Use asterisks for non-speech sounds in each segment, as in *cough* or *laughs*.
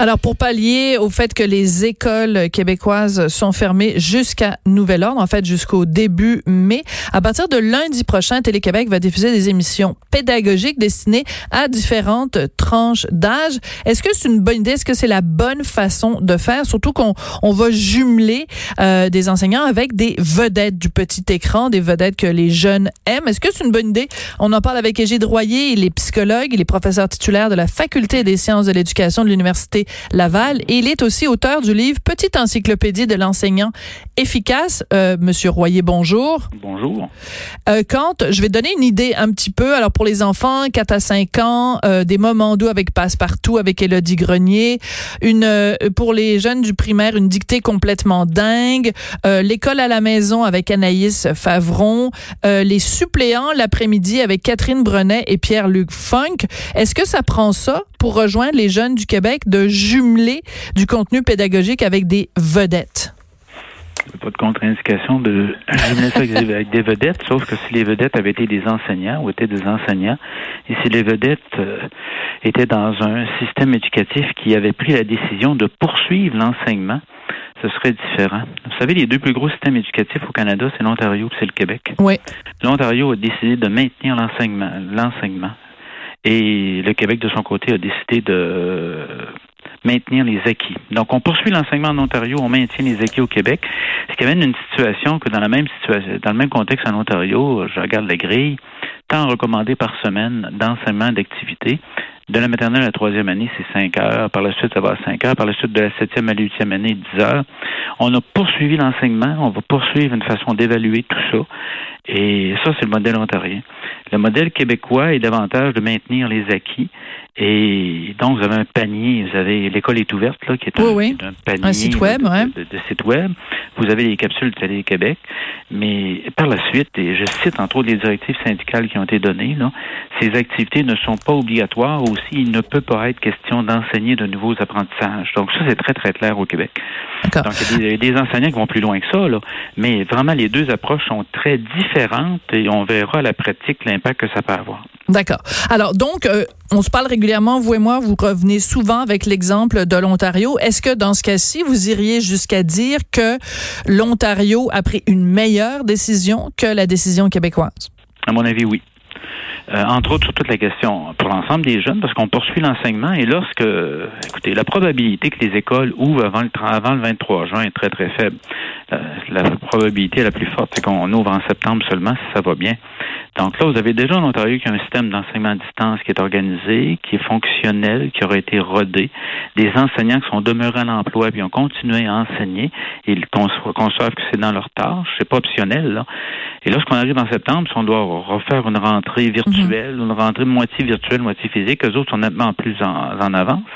Alors, pour pallier au fait que les écoles québécoises sont fermées jusqu'à nouvel ordre, en fait jusqu'au début mai, à partir de lundi prochain, Télé-Québec va diffuser des émissions pédagogiques destinées à différentes tranches d'âge. Est-ce que c'est une bonne idée? Est-ce que c'est la bonne façon de faire? Surtout qu'on on va jumeler euh, des enseignants avec des vedettes du petit écran, des vedettes que les jeunes aiment. Est-ce que c'est une bonne idée? On en parle avec Égide Royer, il est psychologue, il est professeur titulaire de la Faculté des sciences de l'éducation de l'Université Laval. Et il est aussi auteur du livre Petite encyclopédie de l'enseignant efficace. Euh, Monsieur Royer, bonjour. Bonjour. Euh, quand je vais donner une idée un petit peu, alors pour les enfants 4 à 5 ans, euh, des moments doux avec Passepartout, avec Elodie Grenier, une euh, pour les jeunes du primaire, une dictée complètement dingue, euh, l'école à la maison avec Anaïs Favron, euh, les suppléants l'après-midi avec Catherine Brenet et Pierre-Luc Funk. Est-ce que ça prend ça pour rejoindre les jeunes du Québec de jumeler du contenu pédagogique avec des vedettes? Pas de contre-indication de jumeler ça avec des vedettes, sauf que si les vedettes avaient été des enseignants ou étaient des enseignants, et si les vedettes euh, étaient dans un système éducatif qui avait pris la décision de poursuivre l'enseignement, ce serait différent. Vous savez, les deux plus gros systèmes éducatifs au Canada, c'est l'Ontario et c'est le Québec. Oui. L'Ontario a décidé de maintenir l'enseignement, l'enseignement, et le Québec, de son côté, a décidé de maintenir les acquis. Donc, on poursuit l'enseignement en Ontario, on maintient les acquis au Québec, ce qui amène une situation que dans la même situation, dans le même contexte en Ontario, je regarde la grille, temps recommandé par semaine d'enseignement d'activité. De la maternelle à la troisième année, c'est 5 heures. Par la suite, ça va à 5 heures. Par la suite, de la septième à la huitième année, 10 heures. On a poursuivi l'enseignement. On va poursuivre une façon d'évaluer tout ça. Et ça, c'est le modèle ontarien. Le modèle québécois est davantage de maintenir les acquis. Et donc, vous avez un panier, vous avez l'école est ouverte, là, qui est un, oui, oui. un panier un site web, de, ouais. de, de, site web. Vous avez les capsules Télé Québec. Mais par la suite, et je cite entre autres les directives syndicales qui ont été données, là, ces activités ne sont pas obligatoires. Aussi, il ne peut pas être question d'enseigner de nouveaux apprentissages. Donc, ça, c'est très, très clair au Québec. Donc, il y a des, des, enseignants qui vont plus loin que ça, là. Mais vraiment, les deux approches sont très différentes et on verra à la pratique l'impact que ça peut avoir. D'accord. Alors, donc, euh, on se parle régulièrement, vous et moi, vous revenez souvent avec l'exemple de l'Ontario. Est-ce que dans ce cas-ci, vous iriez jusqu'à dire que l'Ontario a pris une meilleure décision que la décision québécoise? À mon avis, oui. Euh, entre autres sur toute la question pour l'ensemble des jeunes, parce qu'on poursuit l'enseignement et lorsque, écoutez, la probabilité que les écoles ouvrent avant le, avant le 23 juin est très, très faible. La, la probabilité la plus forte, c'est qu'on ouvre en septembre seulement si ça va bien. Donc là, vous avez déjà en Ontario qui a un système d'enseignement à distance qui est organisé, qui est fonctionnel, qui aurait été rodé. Des enseignants qui sont demeurés à l'emploi puis ont continué à enseigner. Ils conçoivent que c'est dans leur tâche, c'est pas optionnel. Là. Et lorsqu'on arrive en septembre, si on doit refaire une rentrée virtuelle, mm -hmm. une rentrée moitié virtuelle, moitié physique, eux autres sont nettement plus en, en avance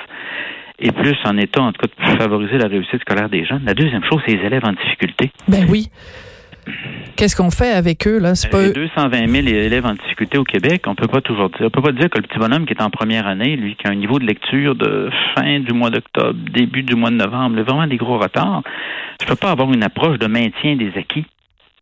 et plus en état, en tout cas, de favoriser la réussite scolaire des jeunes. La deuxième chose, c'est les élèves en difficulté. Ben oui. Qu'est-ce qu'on fait avec eux là? C'est pas 220 000 élèves en difficulté au Québec. On peut pas toujours dire. On peut pas dire que le petit bonhomme qui est en première année, lui, qui a un niveau de lecture de fin du mois d'octobre, début du mois de novembre, vraiment des gros retards. Je peux pas avoir une approche de maintien des acquis.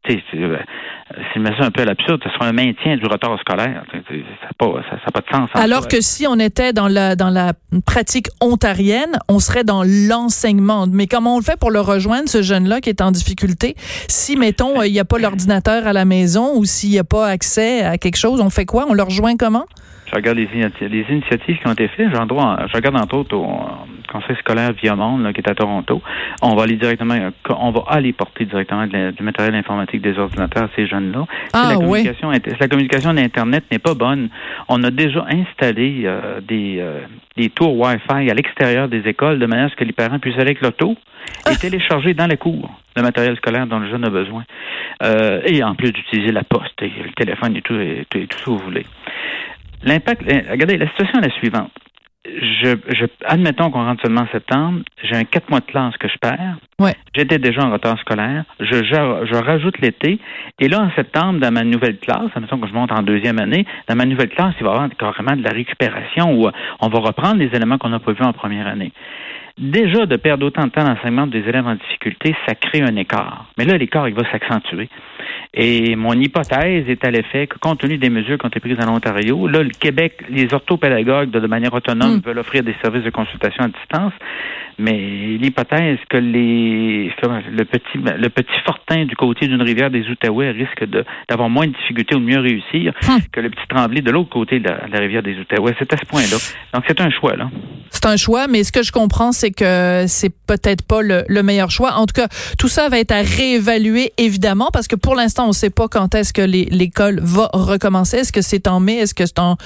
C'est me ça un peu à l'absurde, ce sera un maintien du retard scolaire. Ça n'a pas, ça, ça pas de sens. Alors que si on était dans la, dans la pratique ontarienne, on serait dans l'enseignement. Mais comment on le fait pour le rejoindre, ce jeune-là qui est en difficulté? Si, mettons, il n'y a pas l'ordinateur à la maison ou s'il n'y a pas accès à quelque chose, on fait quoi? On le rejoint comment? Je regarde les, les initiatives qui ont été faites. Je regarde entre autres au conseil scolaire Via Monde, là, qui est à Toronto. On va aller directement, on va aller porter directement du matériel informatique des ordinateurs à ces jeunes-là. Ah, la oui. communication, si la communication d'Internet n'est pas bonne, on a déjà installé euh, des, euh, des tours Wi-Fi à l'extérieur des écoles de manière à ce que les parents puissent aller avec l'auto et télécharger dans les cours le matériel scolaire dont le jeune a besoin. Euh, et en plus d'utiliser la poste, et le téléphone et tout, et, et tout ce que vous voulez. L'impact, regardez, la situation est la suivante. Je, je, admettons qu'on rentre seulement en septembre, j'ai un quatre mois de classe que je perds. Ouais. J'étais déjà en retard scolaire. Je, je, je rajoute l'été. Et là, en septembre, dans ma nouvelle classe, admettons que je monte en deuxième année, dans ma nouvelle classe, il va y avoir carrément de la récupération où on va reprendre les éléments qu'on n'a pas vus en première année. Déjà de perdre autant de temps d'enseignement des élèves en difficulté, ça crée un écart. Mais là, l'écart, il va s'accentuer. Et mon hypothèse est à l'effet que, compte tenu des mesures qui ont été prises en Ontario, là, le Québec, les orthopédagogues, de, manière autonome, hmm. veulent offrir des services de consultation à distance. Mais l'hypothèse que les le petit le petit fortin du côté d'une rivière des Outaouais risque d'avoir moins de difficultés ou de mieux réussir hmm. *laughs* que le petit tremblé de l'autre côté de la, rivière des Outaouais. C'est à ce point-là. Donc c'est un choix là. C'est un choix, mais ce que je comprends, c'est que c'est peut-être pas le, le, meilleur choix. En tout cas, tout ça va être à réévaluer évidemment parce que pour l'instant, on ne sait pas quand est-ce que l'école va recommencer. Est-ce que c'est en mai? Est-ce que c'est en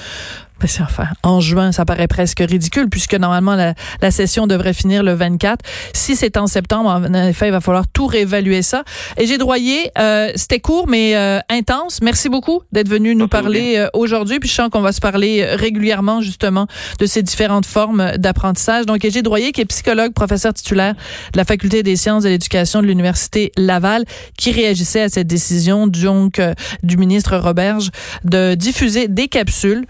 enfin, en juin, ça paraît presque ridicule puisque normalement la, la session devrait finir le 24. Si c'est en septembre, en effet, il va falloir tout réévaluer ça. Et j'ai droyé, euh, c'était court mais euh, intense. Merci beaucoup d'être venu nous parler euh, aujourd'hui. Puis je sens qu'on va se parler régulièrement justement de ces différentes formes d'apprentissage. Donc, j'ai Droyer, qui est psychologue, professeur titulaire de la Faculté des sciences et de l'éducation de l'Université Laval, qui réagissait à cette décision donc du ministre Roberge de diffuser des capsules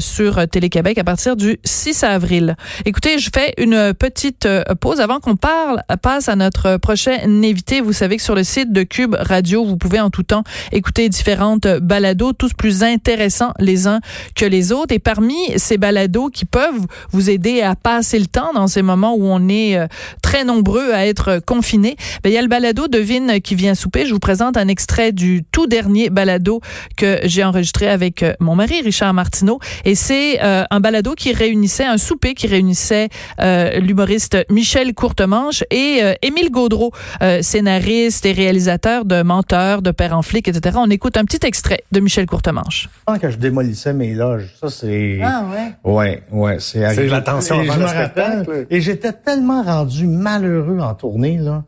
sur Télé-Québec à partir du 6 avril. Écoutez, je fais une petite euh, pause avant qu'on parle, passe à notre prochain invité. Vous savez que sur le site de Cube Radio, vous pouvez en tout temps écouter différentes balados, tous plus intéressants les uns que les autres. Et parmi ces balados qui peuvent vous aider à passer le temps dans ces moments où on est euh, très nombreux à être confinés, ben, il y a le balado Devine qui vient souper. Je vous présente un extrait du tout dernier balado que j'ai enregistré avec euh, mon mari Richard Martineau. Et c'est euh, un balado qui réunissait, un souper qui réunissait euh, l'humoriste Michel Courtemanche et euh, Émile Gaudreau, scénariste et réalisateur de Menteur, de Père en flic, etc. On écoute un petit extrait de Michel Courtemanche. Quand je démolissais mes loges, ça c'est... Ah ouais? Ouais, ouais. C'est C'est l'attention avant le spectacle. Et j'étais tellement rendu malheureux en tournée, là.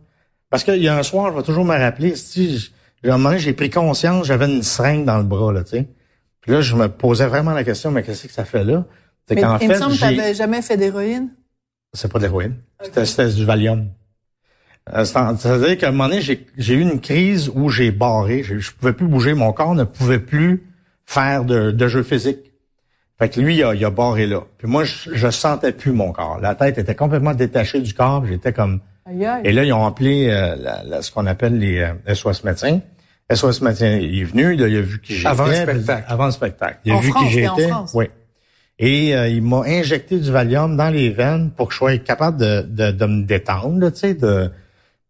Parce qu'il y a un soir, je vais toujours me rappeler, si, j'ai pris conscience, j'avais une seringue dans le bras, là, tu sais. Puis là, je me posais vraiment la question, mais qu'est-ce que ça fait là? C'est qu'en fait, il me semble que tu n'avais jamais fait d'héroïne. C'est pas de l'héroïne. C'était du Valium. Euh, c'est-à-dire qu'à un moment donné, j'ai eu une crise où j'ai barré. Je, je pouvais plus bouger. Mon corps ne pouvait plus faire de, de jeu physique. Fait que lui, il a, il a barré là. Puis moi, je, je sentais plus mon corps. La tête était complètement détachée du corps. J'étais comme... Et là, ils ont appelé euh, ce qu'on appelle les euh, SOS médecins. SOS Matin il est venu, il a vu qui j'étais. Avant le spectacle. Avant le spectacle. Il a vu qui j'étais. Oui. Et euh, il m'a injecté du Valium dans les veines pour que je sois capable de, de, de me détendre, tu sais, de.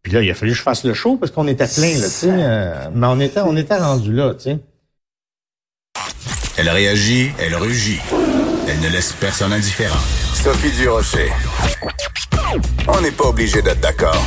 Puis là, il a fallu que je fasse le show parce qu'on était plein, là, tu sais. Euh, mais on était, on était rendu là, tu sais. Elle réagit, elle rugit. Elle ne laisse personne indifférent. Sophie Durocher. On n'est pas obligé d'être d'accord.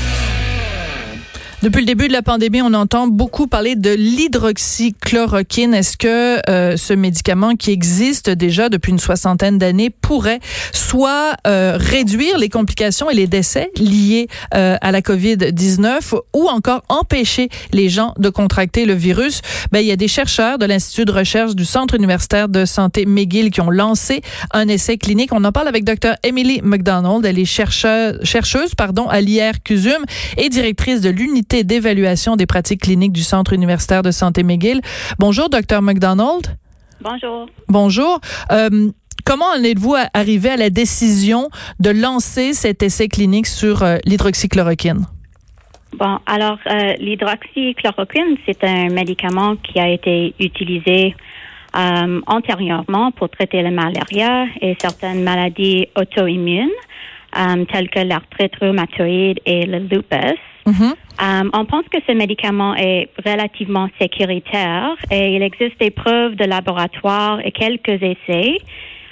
Depuis le début de la pandémie, on entend beaucoup parler de l'hydroxychloroquine. Est-ce que euh, ce médicament qui existe déjà depuis une soixantaine d'années pourrait soit euh, réduire les complications et les décès liés euh, à la COVID-19 ou encore empêcher les gens de contracter le virus? Ben, il y a des chercheurs de l'Institut de recherche du Centre universitaire de santé McGill qui ont lancé un essai clinique. On en parle avec Dr. Emily McDonald. Elle est chercheuse, chercheuse pardon, à l'IR-CUSUM et directrice de l'unité d'évaluation des pratiques cliniques du Centre universitaire de santé McGill. Bonjour, docteur McDonald. Bonjour. Bonjour. Euh, comment en êtes-vous arrivé à la décision de lancer cet essai clinique sur euh, l'hydroxychloroquine? Bon, alors, euh, l'hydroxychloroquine, c'est un médicament qui a été utilisé antérieurement pour traiter la malaria et certaines maladies auto-immunes, telles que l'arthrite rhumatoïde et le lupus. Mm-hmm. Um, on pense que ce médicament est relativement sécuritaire et il existe des preuves de laboratoire et quelques essais